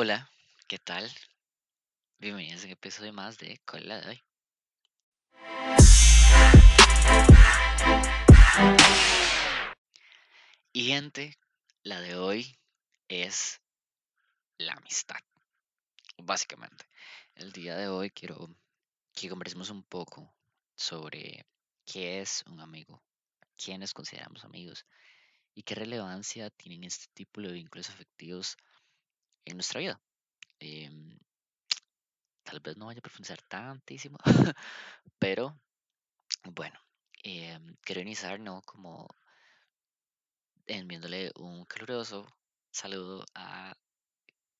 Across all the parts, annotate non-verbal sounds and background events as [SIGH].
Hola, ¿qué tal? Bienvenidos a un episodio más de ¿Cuál es la de hoy? Y gente, la de hoy es la amistad, básicamente. El día de hoy quiero que conversemos un poco sobre qué es un amigo, quiénes consideramos amigos y qué relevancia tienen este tipo de vínculos afectivos en nuestra vida. Em, tal vez no vaya a profundizar tantísimo, [LAUGHS] pero bueno, em, quiero iniciar, ¿no? Como enviándole un caluroso saludo a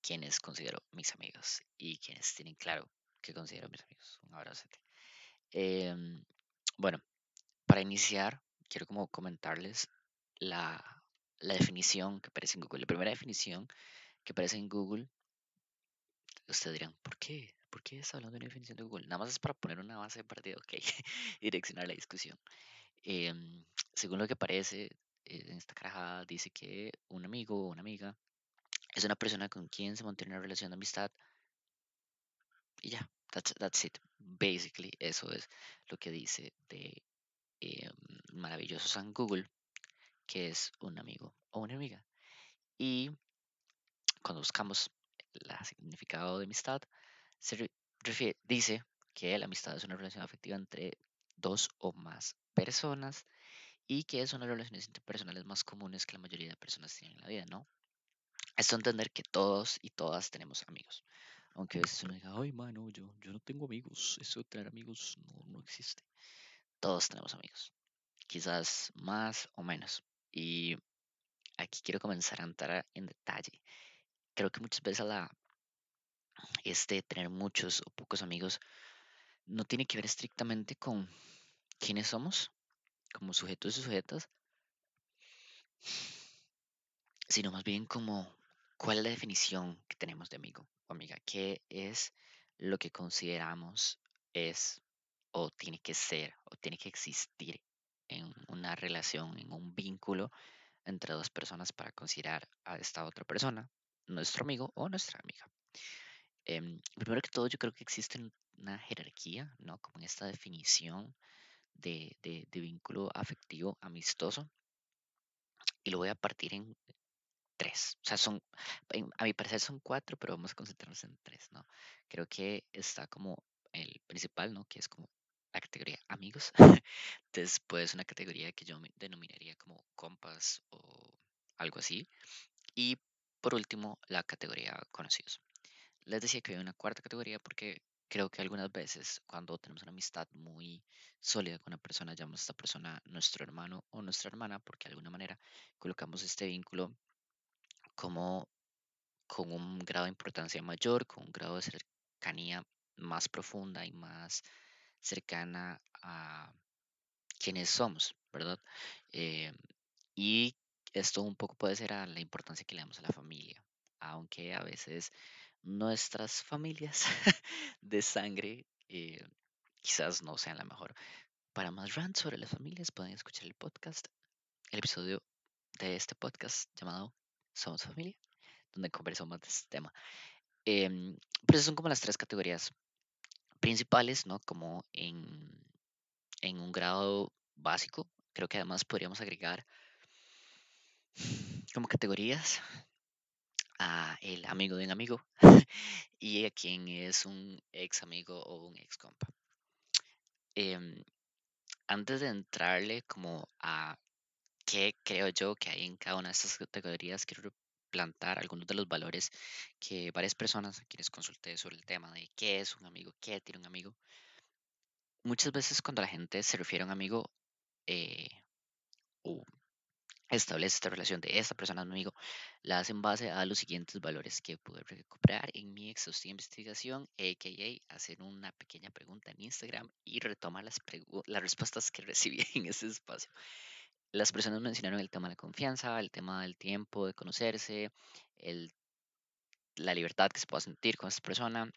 quienes considero mis amigos y quienes tienen claro que considero mis amigos. Un abrazo. Em, bueno, para iniciar, quiero como comentarles la, la definición que aparece en Google. La primera definición que aparece en Google, ustedes dirán, ¿por qué? ¿Por qué está hablando de una definición de Google? Nada más es para poner una base de partida, ok, [LAUGHS] direccionar la discusión. Em, según lo que aparece en esta carajada, dice que un amigo o una amiga es una persona con quien se mantiene una relación de amistad y ya, that's, that's it. Basically, eso es lo que dice de em, maravilloso San Google, que es un amigo o una amiga. Y cuando buscamos el significado de amistad, se dice que la amistad es una relación afectiva entre dos o más personas y que son las relaciones interpersonales más comunes que la mayoría de personas tienen en la vida, ¿no? Esto entender que todos y todas tenemos amigos. Aunque a veces uno diga, ay, mano, yo, yo no tengo amigos, eso de tener amigos no, no existe. Todos tenemos amigos, quizás más o menos. Y aquí quiero comenzar a entrar en detalle. Creo que muchas veces la, este tener muchos o pocos amigos no tiene que ver estrictamente con quiénes somos como sujetos y sujetas, sino más bien como cuál es la definición que tenemos de amigo o amiga, qué es lo que consideramos es o tiene que ser o tiene que existir en una relación, en un vínculo entre dos personas para considerar a esta otra persona nuestro amigo o nuestra amiga. Em, primero que todo, yo creo que existe una jerarquía, ¿no? Como en esta definición de, de, vínculo afectivo amistoso. Y lo voy a partir en tres. O sea, son, a mi parecer son cuatro, pero vamos a concentrarnos en tres, ¿no? Creo que está como el principal, ¿no? Que es como la categoría amigos. [LAUGHS] Después una categoría que yo denominaría como compas o algo así. Y por último, la categoría conocidos. Les decía que hay una cuarta categoría porque creo que algunas veces cuando tenemos una amistad muy sólida con una persona, llamamos a esta persona nuestro hermano o nuestra hermana, porque de alguna manera colocamos este vínculo como con un grado de importancia mayor, con un grado de cercanía más profunda y más cercana a quienes somos, ¿verdad? Eh, y esto un poco puede ser a la importancia que le damos a la familia, aunque a veces nuestras familias [LAUGHS] de sangre eh, quizás no sean la mejor. Para más rant sobre las familias pueden escuchar el podcast, el episodio de este podcast llamado Somos Familia, donde conversamos de este tema. Eh, pero son como las tres categorías principales, ¿no? Como en, en un grado básico. Creo que además podríamos agregar como categorías a el amigo de un amigo [LAUGHS] y a quien es un ex amigo o un ex compa. Em, antes de entrarle como a qué creo yo que hay en cada una de estas categorías, quiero plantar algunos de los valores que varias personas a quienes consulté sobre el tema de qué es un amigo, qué tiene un amigo. Muchas veces cuando la gente se refiere a un amigo eh, o establece esta relación de esta persona mi amigo, la hace en base a los siguientes valores que pude recuperar en mi exhaustiva investigación, a.k.a. hacer una pequeña pregunta en Instagram y retomar las, respuestas que recibí [LAUGHS] en ese espacio. Las personas mencionaron el tema de la confianza, el tema del tiempo, de conocerse, la libertad que se pueda sentir con esta persona,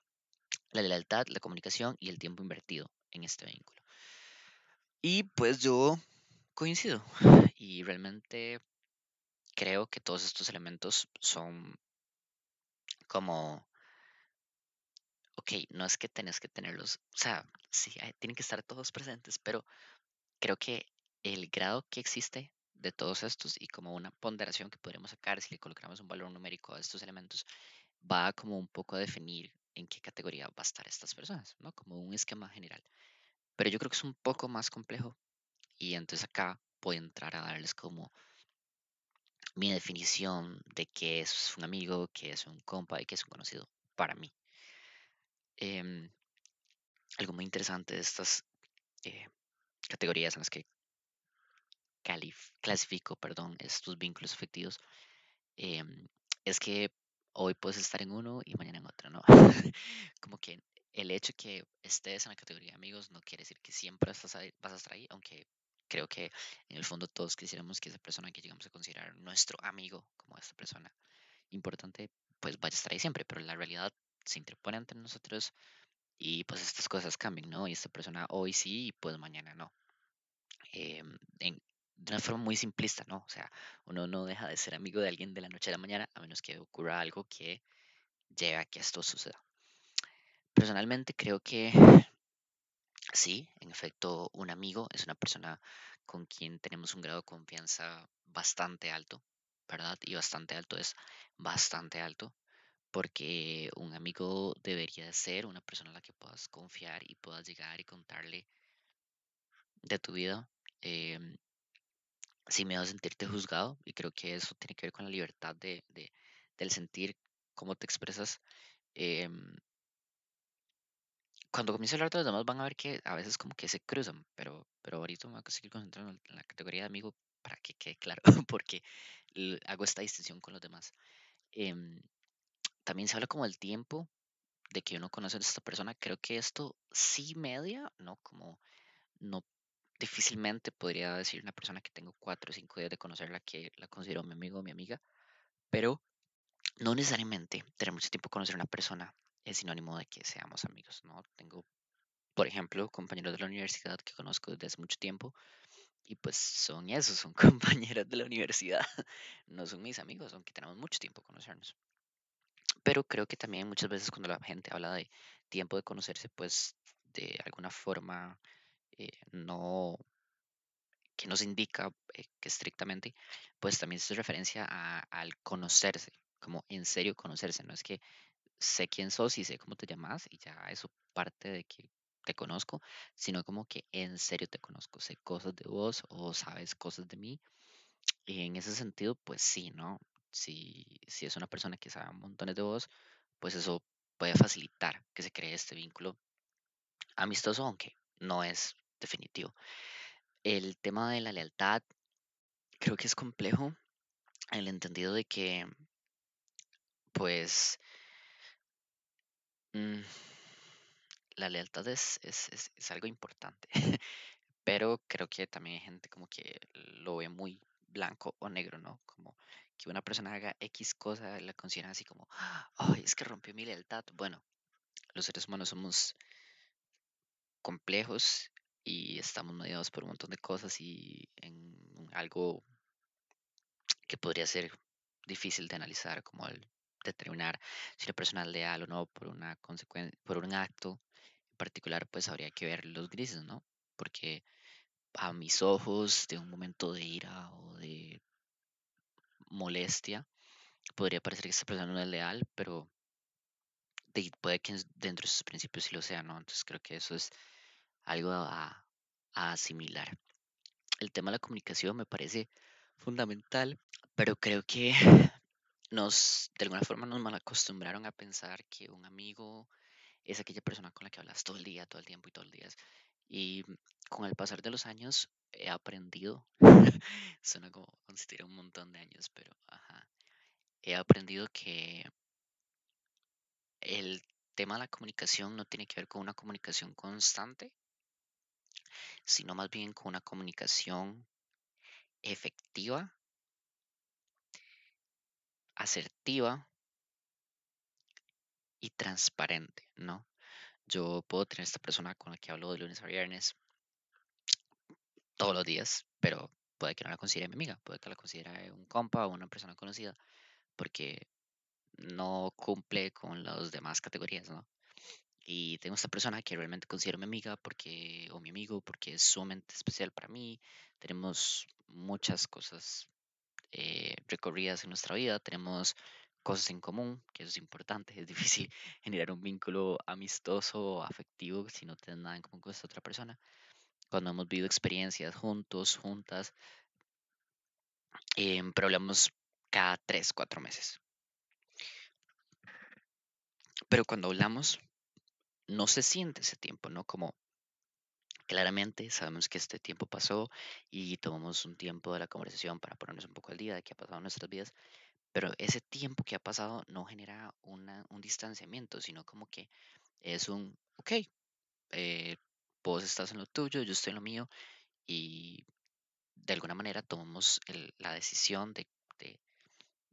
la lealtad, la comunicación y el tiempo invertido en este vínculo. Y pues yo coincido y realmente creo que todos estos elementos son como, ok, no es que tenés que tenerlos, o sea, sí, tienen que estar todos presentes, pero creo que el grado que existe de todos estos y como una ponderación que podríamos sacar si le colocamos un valor numérico a estos elementos, va como un poco a definir en qué categoría va a estar estas personas, ¿no? Como un esquema general. Pero yo creo que es un poco más complejo y entonces acá a entrar a darles como mi definición de qué es un amigo, qué es un compa y qué es un conocido para mí. Em, algo muy interesante de estas eh, categorías en las que clasifico perdón, estos vínculos afectivos em, es que hoy puedes estar en uno y mañana en otro, ¿no? [LAUGHS] Como que el hecho que estés en la categoría de amigos no quiere decir que siempre vas a estar ahí, aunque creo que en el fondo todos quisiéramos que esa persona que llegamos a considerar nuestro amigo, como esta persona importante, pues vaya a estar ahí siempre, pero la realidad se interpone ante nosotros y pues estas cosas cambian, ¿no? Y esta persona hoy sí y pues mañana no. Em, en, de una forma muy simplista, ¿no? O sea, uno no deja de ser amigo de alguien de la noche a la mañana a menos que ocurra algo que lleve a que esto suceda. Personalmente creo que sí, en efecto, un amigo es una persona con quien tenemos un grado de confianza bastante alto, ¿verdad? Y bastante alto es bastante alto, porque un amigo debería ser una persona a la que puedas confiar y puedas llegar y contarle de tu vida. Eh, sin miedo a sentirte juzgado, y creo que eso tiene que ver con la libertad de, de del sentir cómo te expresas. Em, cuando comienzo a hablar de los demás van a ver que a veces como que se cruzan, pero, pero ahorita me voy a seguir concentrando en la categoría de amigo para que quede claro, [LAUGHS] porque hago esta distinción con los demás. Em, también se habla como del tiempo de que uno conoce a esta persona. Creo que esto sí media, ¿no? Como no difícilmente podría decir una persona que tengo cuatro o cinco días de conocerla que la considero mi amigo o mi amiga, pero no necesariamente tener mucho tiempo conocer a una persona es sinónimo de que seamos amigos, ¿no? Tengo, por ejemplo, compañeros de la universidad que conozco desde hace mucho tiempo y pues son esos, son [LAUGHS] compañeros de la universidad, no son mis amigos, aunque tenemos mucho tiempo conocernos. Pero creo que también muchas veces cuando la gente habla de tiempo de conocerse, pues de alguna forma eh, no que nos indica eh, que estrictamente, pues también es referencia a, al conocerse, como en serio conocerse, no es que sé quién sos y sé cómo te llamas y ya eso parte de que te conozco, sino como que en serio te conozco, sé cosas de vos o sabes cosas de mí. Y en ese sentido, pues sí, ¿no? Si, si es una persona que sabe montones de vos, pues eso puede facilitar que se cree este vínculo amistoso, aunque no es definitivo. El tema de la lealtad creo que es complejo en el entendido de que, pues, mm, la lealtad es, es, es, algo importante, [LAUGHS] pero creo que también hay gente como que lo ve muy blanco o negro, ¿no? Como que una persona haga X cosa, la consideran así como, ay, es que rompió mi lealtad. Bueno, los seres humanos somos complejos y estamos mediados por un montón de cosas y en algo que podría ser difícil de analizar como el determinar si una persona es leal o no por una consecuencia, por un acto en particular, pues habría que ver los grises, ¿no? Porque a mis ojos, de un momento de ira o de molestia, podría parecer que esa persona no es leal, pero puede que dentro de sus principios sí lo sea, ¿no? Entonces creo que eso es algo a, asimilar. El tema de la comunicación me parece fundamental, pero creo que nos, de alguna forma, nos mal acostumbraron a pensar que un amigo es aquella persona con la que hablas todo el día, todo el tiempo y todo el día. Y con el pasar de los años he aprendido, [LAUGHS] suena como consistir un montón de años, pero ajá, he aprendido que el tema de la comunicación no tiene que ver con una comunicación constante, sino más bien con una comunicación efectiva, asertiva y transparente, ¿no? Yo puedo tener esta persona con la que hablo de lunes a viernes todos los días, pero puede que no la considere mi amiga, puede que la considere un compa o una persona conocida, porque no cumple con las demás categorías, ¿no? Y tengo esta persona que realmente considero mi amiga porque, o mi amigo porque es sumamente especial para mí. Tenemos muchas cosas eh, recorridas en nuestra vida, tenemos cosas en común, que eso es importante. Es difícil [LAUGHS] generar un vínculo amistoso afectivo si no tienes nada en común con esta otra persona. Cuando hemos vivido experiencias juntos, juntas, em, pero hablamos cada tres, cuatro meses. Pero cuando hablamos, no se siente ese tiempo, ¿no? Como claramente sabemos que este tiempo pasó y tomamos un tiempo de la conversación para ponernos un poco al día de qué ha pasado en nuestras vidas, pero ese tiempo que ha pasado no genera una, un distanciamiento, sino como que es un, ok, eh, vos estás en lo tuyo, yo estoy en lo mío y de alguna manera tomamos la decisión de, de,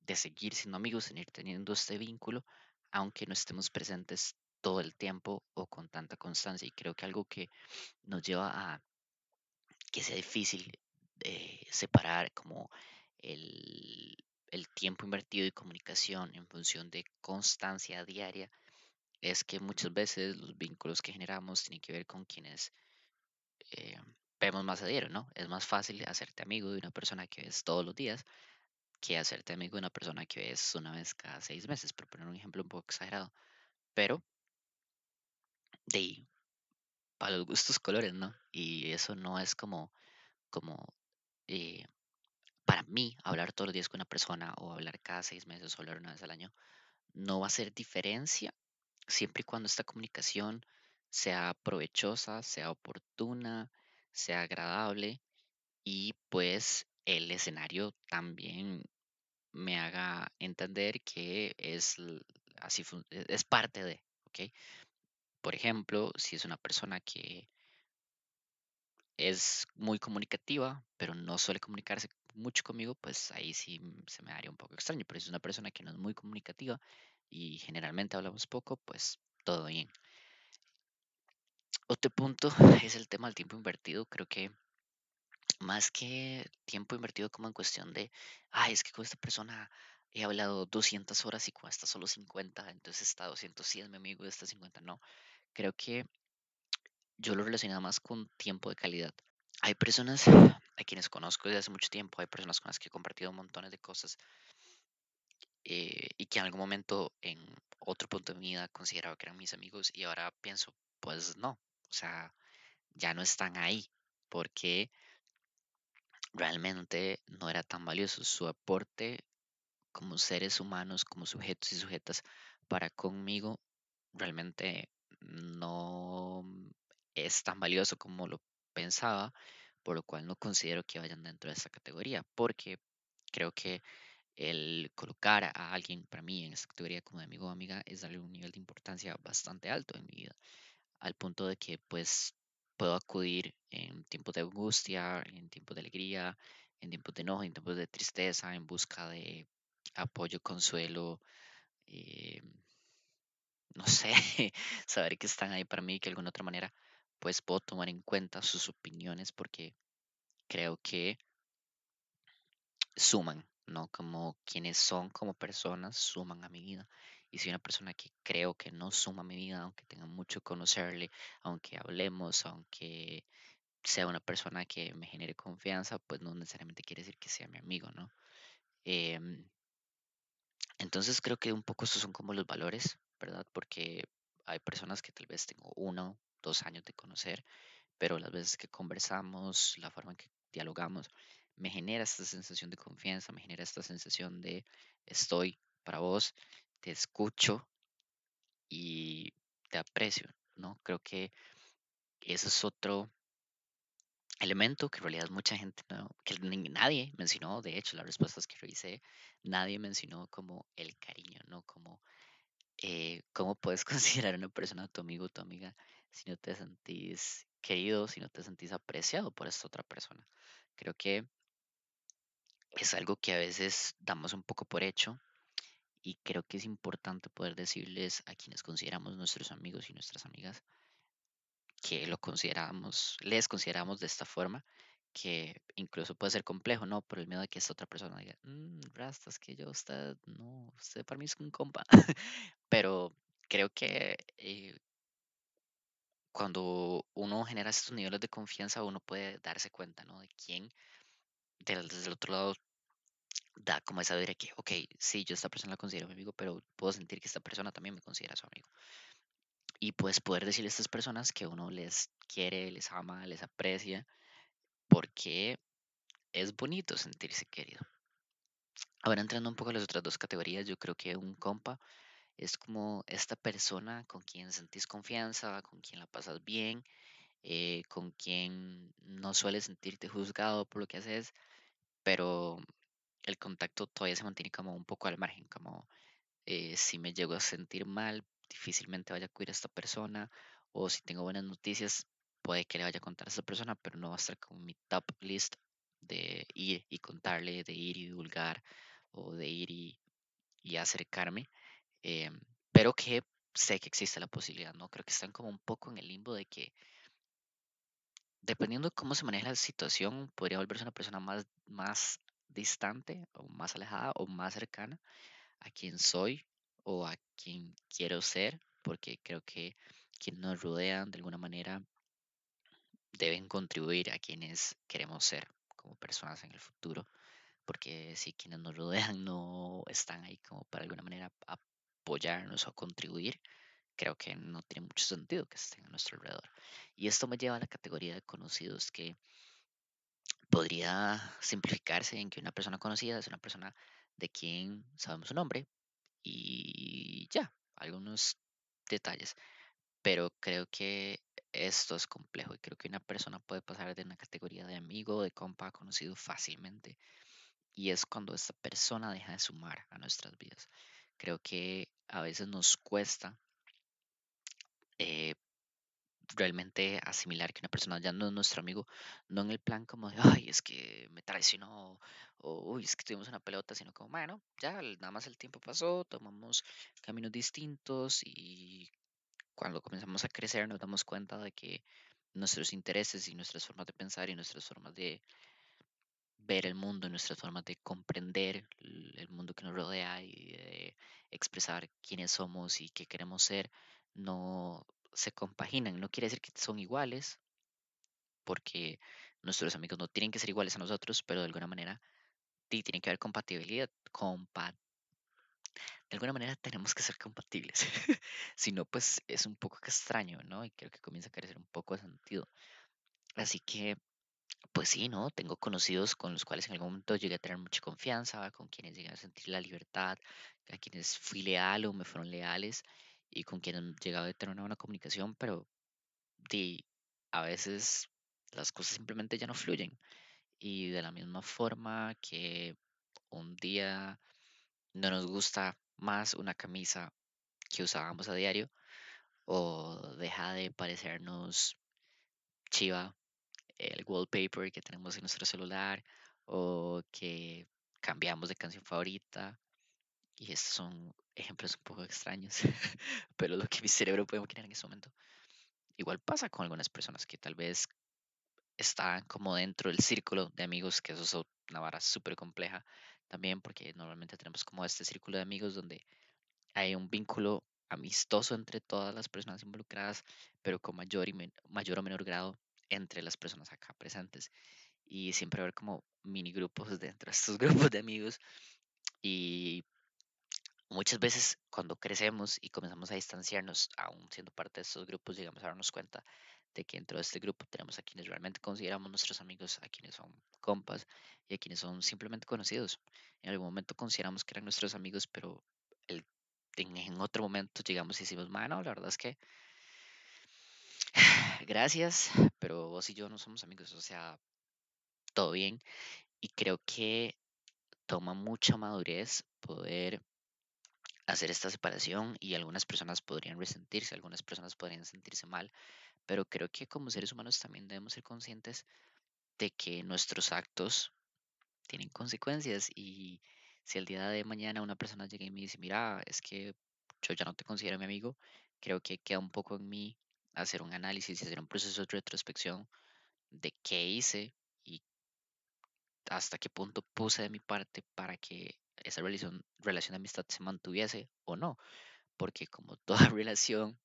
de seguir siendo amigos, seguir teniendo este vínculo, aunque no estemos presentes todo el tiempo o con tanta constancia. Y creo que algo que nos lleva a que sea difícil eh, separar como el, el tiempo invertido y comunicación en función de constancia diaria es que muchas veces los vínculos que generamos tienen que ver con quienes eh, vemos más a diario, ¿no? Es más fácil hacerte amigo de una persona que ves todos los días que hacerte amigo de una persona que ves una vez cada seis meses, por poner un ejemplo un poco exagerado. Pero de para los gustos colores, ¿no? Y eso no es como, como eh, para mí, hablar todos los días con una persona o hablar cada seis meses o hablar una vez al año no va a hacer diferencia siempre y cuando esta comunicación sea provechosa, sea oportuna, sea agradable y pues el escenario también me haga entender que es así e- es parte de, ¿ok? Por ejemplo, si es una persona que es muy comunicativa, pero no suele comunicarse mucho conmigo, pues ahí sí m- se me haría un poco extraño. Pero si es una persona que no es muy comunicativa y generalmente hablamos poco, pues todo bien. Otro punto [LAUGHS] es el tema del tiempo invertido. Creo que más que tiempo invertido como en cuestión de, ay, es que con esta persona he hablado 200 horas y con esta solo 50, entonces está 200 sí es mi amigo, esta 50 no. Creo que yo lo relacionaba más con tiempo de calidad. Hay personas a quienes conozco desde hace mucho tiempo, hay personas con las que he compartido montones de cosas eh, y que en algún momento en otro punto de mi vida consideraba que eran mis amigos y ahora pienso, pues no, o sea, ya no están ahí porque realmente no era tan valioso su aporte como seres humanos, como sujetos y sujetas para conmigo realmente no es tan valioso como lo pensaba, por lo cual no considero que vayan dentro de esta categoría, porque creo que el colocar a alguien para mí en esta categoría como de amigo o amiga es darle un nivel de importancia bastante alto en mi vida, al punto de que pues puedo acudir en tiempos de angustia, en tiempos de alegría, en tiempos de enojo, en tiempos de tristeza, en busca de apoyo, consuelo, eh, no sé, [LAUGHS] saber que están ahí para mí, que de alguna otra manera pues puedo tomar en cuenta sus opiniones porque creo que suman, ¿no? Como quienes son como personas suman a mi vida. Y si una persona que creo que no suma a mi vida, aunque tenga mucho que conocerle, aunque hablemos, aunque sea una persona que me genere confianza, pues no necesariamente quiere decir que sea mi amigo, ¿no? Em, entonces creo que un poco estos son como los valores, ¿verdad? Porque hay personas que tal vez tengo uno, dos años de conocer, pero las veces que conversamos, la forma en que dialogamos, me genera esta sensación de confianza, me genera esta sensación de estoy para vos, te escucho y te aprecio, ¿no? Creo que ese es otro elemento que en realidad mucha gente no, que nadie mencionó, de hecho, las respuestas que revisé, nadie mencionó como el cariño, ¿no? Como eh, cómo puedes [LAUGHS] considerar a una persona tu amigo o tu amiga si no te sentís querido, si no te sentís apreciado por esta otra persona. Creo que es algo que a veces damos un poco por hecho y creo que es importante poder decirles a quienes consideramos nuestros amigos y nuestras amigas que lo consideramos, les consideramos de esta forma, que incluso puede ser complejo, ¿no? Por el miedo de que esta otra persona diga, mmm, rastas, que yo, usted, no, usted para mí es un compa. [LAUGHS] Pero creo que eh, cuando uno genera estos niveles de confianza, uno puede darse cuenta, ¿no? De quién desde el otro lado da como esa idea que, ok, sí, yo esta persona la considero mi amigo, pero puedo sentir que esta persona también me considera su amigo. Y pues poder decirle a estas personas que uno les quiere, les ama, les aprecia, porque es bonito sentirse querido. Ahora entrando un poco a las otras dos categorías, yo creo que un compa es como esta persona con quien sentís confianza, con quien la pasas bien, eh, con quien no sueles sentirte juzgado por lo que haces, pero el contacto todavía se mantiene como un poco al margen, como eh, si me llego a sentir mal, difícilmente vaya a acudir a esta persona, o si tengo buenas noticias, puede que le vaya a contar a esta persona, pero no va a estar como mi top list de ir y contarle, de ir y divulgar, o de ir y, y acercarme, em, pero que sé que existe la posibilidad, ¿no? Creo que están como un poco en el limbo de que dependiendo de cómo se maneja la situación, podría volverse una persona más, más distante o más alejada o más cercana a quien soy o a quien quiero ser, porque creo que quienes nos rodean de alguna manera deben contribuir a quienes queremos ser como personas en el futuro, porque si quienes nos rodean [LAUGHS] no están ahí como para alguna manera apoyarnos o contribuir, creo que no tiene mucho sentido que estén a nuestro alrededor. Y esto me lleva a la categoría de conocidos que podría simplificarse en que una persona conocida es una persona de quien sabemos su nombre y ya, algunos detalles. Pero creo que esto es complejo y creo que una persona puede pasar de una categoría de amigo, de compa, conocido fácilmente. Y es cuando esta persona deja de sumar a nuestras vidas. Creo que a veces nos cuesta eh, realmente asimilar que una persona ya no es nuestro amigo, no en el plan como de, ay, es que me traicionó, o uy, es que tuvimos una pelota, sino como, bueno, ya nada más el tiempo pasó, tomamos caminos distintos y cuando comenzamos a crecer nos damos cuenta de que nuestros intereses y nuestras formas de pensar y nuestras formas de ver el mundo, nuestras formas de comprender el mundo que nos rodea y de expresar quiénes somos y qué queremos ser, no se compaginan. No quiere decir que son iguales, porque nuestros amigos no tienen que ser iguales a nosotros, pero de alguna manera tiene que haber compatibilidad. Compa de alguna manera tenemos que ser compatibles. [LAUGHS] si no, pues es un poco extraño, ¿no? Y creo que comienza a carecer un poco de sentido. Así que Pues sí, ¿no? Tengo conocidos con los cuales en algún momento llegué a tener mucha confianza, con quienes llegué a sentir la libertad, a quienes fui leal o me fueron leales y con quienes llegaba a tener una buena comunicación, pero di, a veces las cosas simplemente ya no fluyen. Y de la misma forma que un día no nos gusta más una camisa que usábamos a diario o deja de parecernos chiva el wallpaper que tenemos en nuestro celular o que cambiamos de canción favorita. Y estos son ejemplos un poco extraños, [LAUGHS] pero lo que mi cerebro puede imaginar en ese momento. Igual pasa con algunas personas que tal vez están como dentro del círculo de amigos, que eso es una vara súper compleja también, porque normalmente tenemos como este círculo de amigos donde hay un vínculo amistoso entre todas las personas involucradas, pero con mayor, y mayor o menor grado entre las personas acá presentes. Y siempre haber como mini grupos [LAUGHS] dentro de estos grupos de amigos. Y muchas veces cuando crecemos y comenzamos a distanciarnos, aún siendo parte de estos grupos, llegamos a darnos cuenta de que dentro de este grupo tenemos a quienes realmente consideramos nuestros amigos, a quienes son compas y a quienes son simplemente conocidos. En algún momento consideramos que eran nuestros amigos, pero el, en, otro momento llegamos y decimos, mano, la verdad es que [SIGHS] gracias, pero vos y yo no somos amigos, o sea, todo bien. Y creo que toma mucha madurez poder hacer esta separación y algunas personas podrían resentirse, algunas personas podrían sentirse mal, pero creo que como seres humanos también debemos ser conscientes de que nuestros actos tienen consecuencias y si el día de mañana una persona llega y me dice, mira, es que yo ya no te considero mi amigo, creo que queda un poco en mí hacer un análisis y hacer un proceso de retrospección de qué hice y hasta qué punto puse de mi parte para que esa relación, relación de amistad se mantuviese o no. Porque como [LAUGHS] toda relación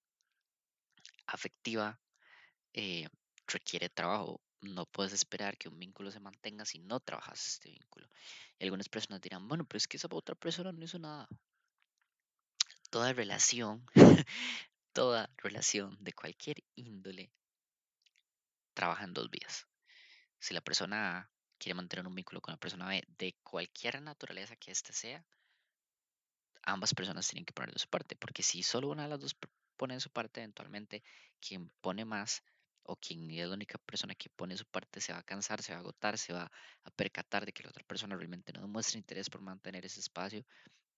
afectiva eh, requiere trabajo, no puedes esperar que un vínculo se mantenga si no trabajas este vínculo. Y algunas personas dirán, bueno, pero es que esa otra persona no hizo nada. Toda relación, [LAUGHS] toda relación de cualquier índole trabaja en dos vías. Si la persona A quiere mantener un vínculo con la persona B de cualquier naturaleza que éste sea, ambas personas tienen que poner de su parte, porque si solo una de las dos pone su parte, eventualmente quien pone más o quien es la única persona que pone su parte se va a cansar, se va a agotar, se va a percatar de que la otra persona realmente no demuestra interés por mantener ese espacio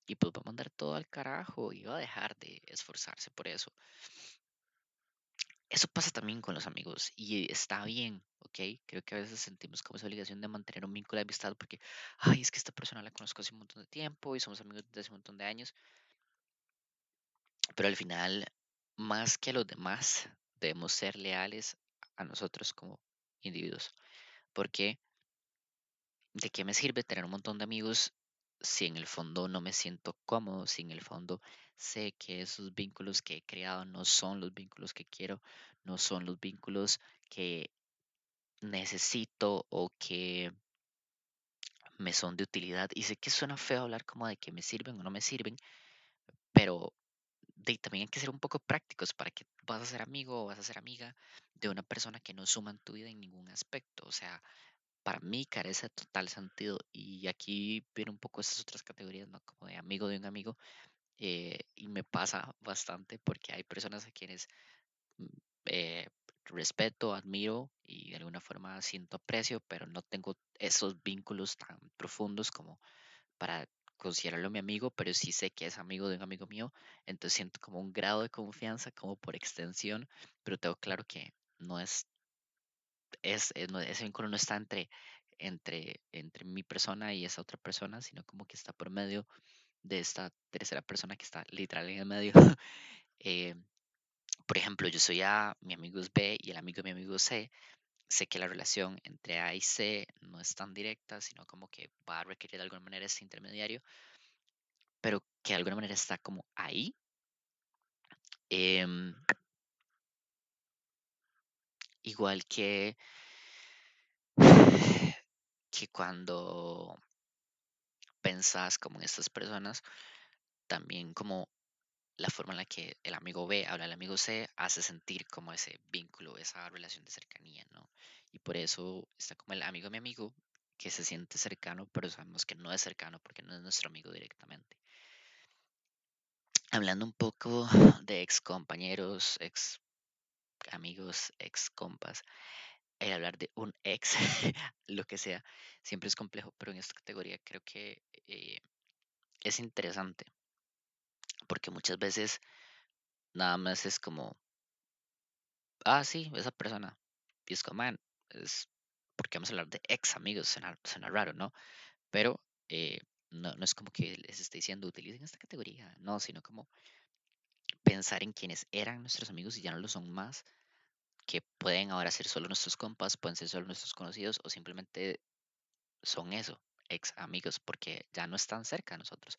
y pues va a mandar todo al carajo y va a dejar de esforzarse por eso. Eso pasa también con los amigos y está bien, ¿ok? Creo que a veces sentimos como esa obligación de mantener un vínculo de amistad porque, ay, es que esta persona la conozco hace un montón de tiempo y somos amigos desde hace un montón de años. Pero al final, más que a los demás, debemos ser leales a nosotros como individuos. Porque, ¿de qué me sirve tener un montón de amigos si en el fondo no me siento cómodo, si en el fondo sé que esos vínculos que he creado no son los vínculos que quiero, no son los vínculos que necesito o que me son de utilidad. Y sé que suena feo hablar como de que me sirven o no me sirven, pero también hay que ser un poco prácticos para que vas a ser amigo o vas a ser amiga de una persona que no suma en tu vida en ningún aspecto. O sea, para mí carece de total sentido. Y aquí vienen un poco estas otras categorías, ¿no? Como de amigo de un amigo. Eh, y me pasa bastante porque hay personas a quienes mm, eh, respeto, admiro y de alguna forma siento aprecio, pero no tengo esos vínculos tan profundos como para considerarlo mi amigo, pero sí sé que es amigo de un amigo mío, entonces siento como un grado de confianza como por extensión, pero tengo claro que no es, es, eh, ese vínculo no está entre, entre, entre mi persona y esa otra persona, sino como que está por medio de esta tercera persona que está literal en el medio. [LAUGHS] Eh, por ejemplo, yo soy A, mi amigo es B y el amigo de mi amigo C. Sé que la relación entre A y C no es tan directa, sino como que va a requerir de alguna manera ese intermediario, pero que de alguna manera está como ahí. Em, igual que, que cuando pensás como en estas personas, también como la forma en la que el amigo B habla al amigo C hace sentir como ese vínculo, esa relación de cercanía, ¿no? Y por eso está como el amigo mi amigo, que se siente cercano, pero sabemos que no es cercano porque no es nuestro amigo directamente. Hablando un poco de ex compañeros, ex amigos, ex compas, el hablar de un ex, [LAUGHS] lo que sea, siempre es complejo, pero en esta categoría creo que eh, es interesante porque muchas veces nada más es como, ah, sí, esa persona. Y es como, man, es porque vamos a hablar de ex amigos, suena, raro, ¿no? Pero eh, no, no es como que les esté diciendo utilicen esta categoría, no, sino como pensar en quienes eran nuestros amigos y ya no lo son más, que pueden ahora ser solo nuestros compas, pueden ser solo nuestros conocidos o simplemente son eso, ex amigos, porque ya no están cerca de nosotros.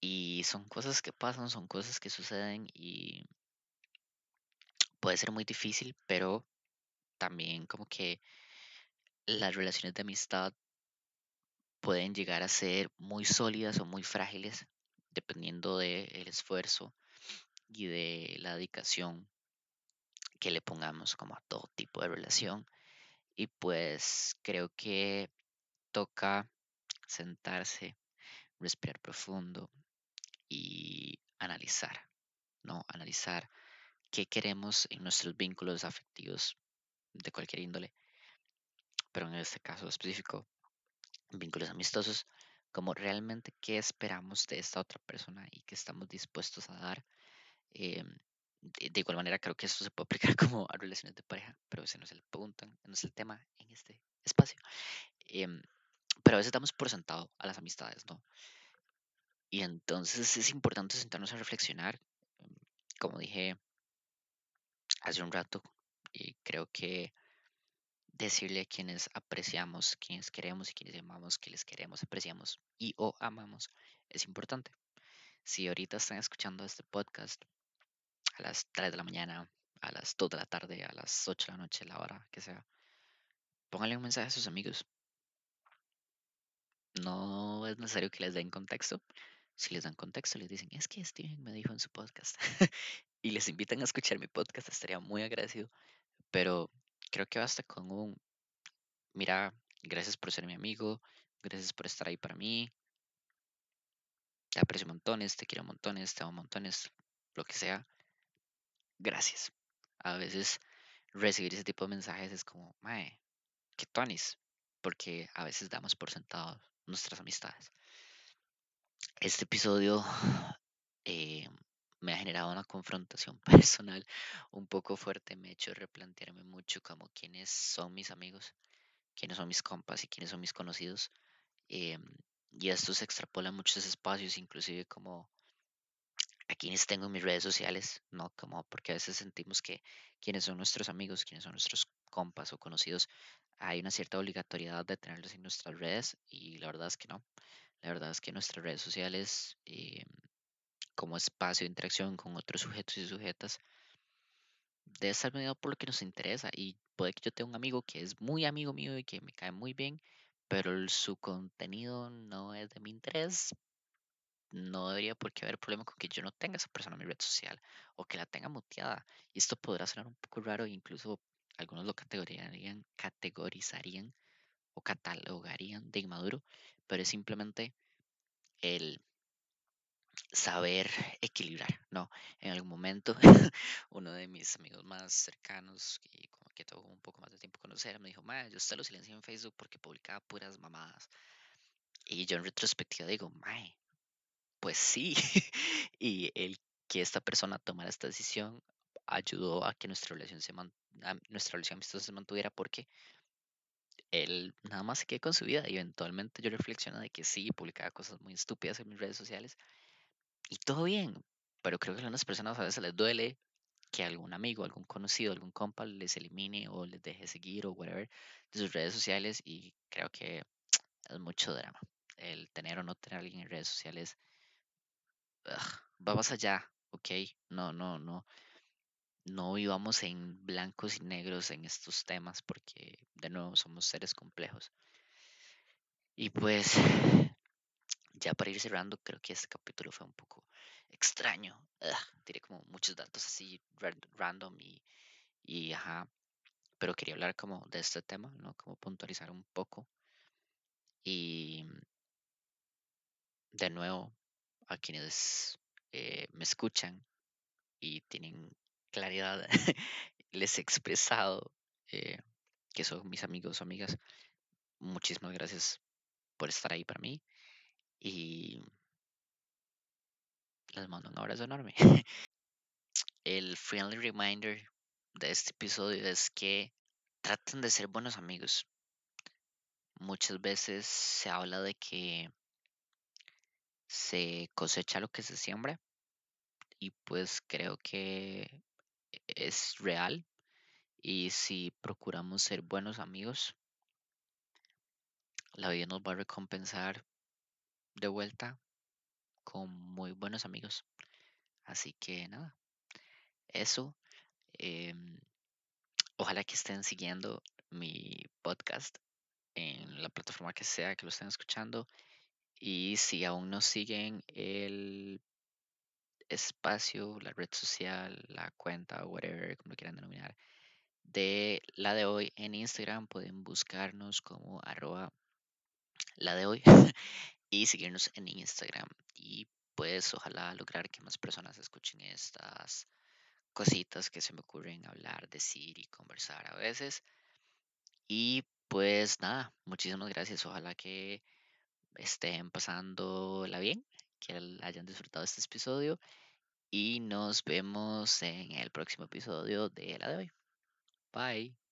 Y son cosas que pasan, son cosas que suceden y puede ser muy difícil, pero también como que las relaciones de amistad pueden llegar a ser muy sólidas o muy frágiles dependiendo del esfuerzo y de la dedicación que le pongamos como a todo tipo de relación. Y pues creo que toca sentarse, respirar profundo y analizar, ¿no? Analizar qué queremos en nuestros vínculos afectivos de cualquier índole, pero en este caso específico, vínculos amistosos, como realmente qué esperamos de esta otra persona y qué estamos dispuestos a dar. Eh, de, igual manera, creo que esto se puede [LAUGHS] aplicar como a relaciones de pareja, pero ese no es el punto, no es el tema en este espacio. Em, pero a veces damos por sentado a las amistades, ¿no? Y entonces es importante sentarnos a reflexionar. Em, como dije hace un rato, y creo que decirle a quienes apreciamos, quienes queremos y quienes amamos, que les queremos, apreciamos y o amamos, es importante. Si ahorita están escuchando este podcast a las 3 de la mañana, a las 2 de la tarde, a las 8 de la noche, la hora que sea, pónganle un mensaje a sus amigos. No es necesario que les den contexto. Si les dan contexto, les dicen, es que Steven me dijo en su podcast. [LAUGHS] y les invitan a escuchar mi podcast, estaría muy agradecido. Pero creo que basta con un, mira, gracias por ser mi amigo, gracias por estar ahí para mí. Te aprecio montones, te quiero montones, te amo montones, lo que sea. Gracias. A veces recibir ese tipo de mensajes es como, mae, que tonis, porque a veces damos por sentado nuestras amistades. Este episodio eh, me ha generado una confrontación [LAUGHS] personal un poco fuerte, me ha hecho replantearme mucho como quiénes son mis amigos, quiénes son mis compas y quiénes son mis conocidos. Em, y esto se extrapola a muchos espacios, inclusive como a quienes tengo en mis redes sociales, ¿no? Como porque a veces sentimos que quienes son nuestros amigos, quienes son nuestros compas o conocidos, hay una cierta obligatoriedad de tenerlos en nuestras redes y la verdad es que no. La verdad es que nuestras redes sociales, em, como espacio de interacción con otros sujetos y sujetas, debe estar mediado por lo que nos interesa. Y puede que yo tenga un amigo que es muy amigo mío y que me cae muy bien, pero su contenido no es de mi interés. No debería por qué haber problema con que yo no tenga esa persona en mi red social o que la tenga muteada. Y esto podrá sonar un poco raro, e incluso algunos lo categorizarían, categorizarían o catalogarían de inmaduro, pero es simplemente el saber equilibrar, ¿no? En algún momento, [LAUGHS] uno de mis amigos más cercanos y como que tuvo un poco más de tiempo conocer, me dijo, ma, yo usted lo silencié en Facebook porque publicaba puras mamadas. Y yo en retrospectiva digo, mae, pues sí. [LAUGHS] y el que esta persona tomara esta decisión ayudó a que nuestra relación se nuestra relación amistosa se mantuviera porque él nada más se quedó con su vida y eventualmente yo reflexiono de que sí, publicaba cosas muy estúpidas en mis redes sociales y todo bien, pero creo que a algunas personas a veces les duele que algún amigo, algún conocido, algún compa les elimine o les deje seguir o whatever de sus redes sociales y creo que es mucho drama. El tener o no tener a alguien en redes sociales va más allá, ¿ok? No, no, no. No vivamos en blancos y negros en estos temas porque de nuevo somos seres complejos. Y pues ya para ir cerrando, creo que este capítulo fue un poco extraño. Tiré como muchos datos así random y, y ajá. Pero quería hablar como de este tema, ¿no? Como puntualizar un poco. Y de nuevo, a quienes eh, me escuchan y tienen claridad, [LAUGHS] les he expresado eh, que son mis amigos o amigas. Muchísimas gracias por estar ahí para mí y les mando un abrazo enorme. [LAUGHS] El friendly reminder de este episodio es que traten de ser buenos amigos. Muchas veces se habla de que se cosecha lo que se siembra y pues creo que es real y si procuramos ser buenos amigos, la vida nos va a recompensar de vuelta con muy buenos amigos. Así que nada, eso. Em, ojalá que estén siguiendo mi podcast en la plataforma que sea que lo estén escuchando. Y si aún no siguen el espacio, la red social, la cuenta, whatever, como lo quieran denominar, de la de hoy en Instagram, pueden buscarnos como arroba la de hoy [LAUGHS] y seguirnos en Instagram. Y pues ojalá lograr que más personas escuchen estas cositas que se me ocurren hablar, decir y conversar a veces. Y pues nada, muchísimas gracias. Ojalá que estén pasándola bien, que hayan disfrutado este episodio y nos vemos en el próximo episodio de la de hoy. Bye.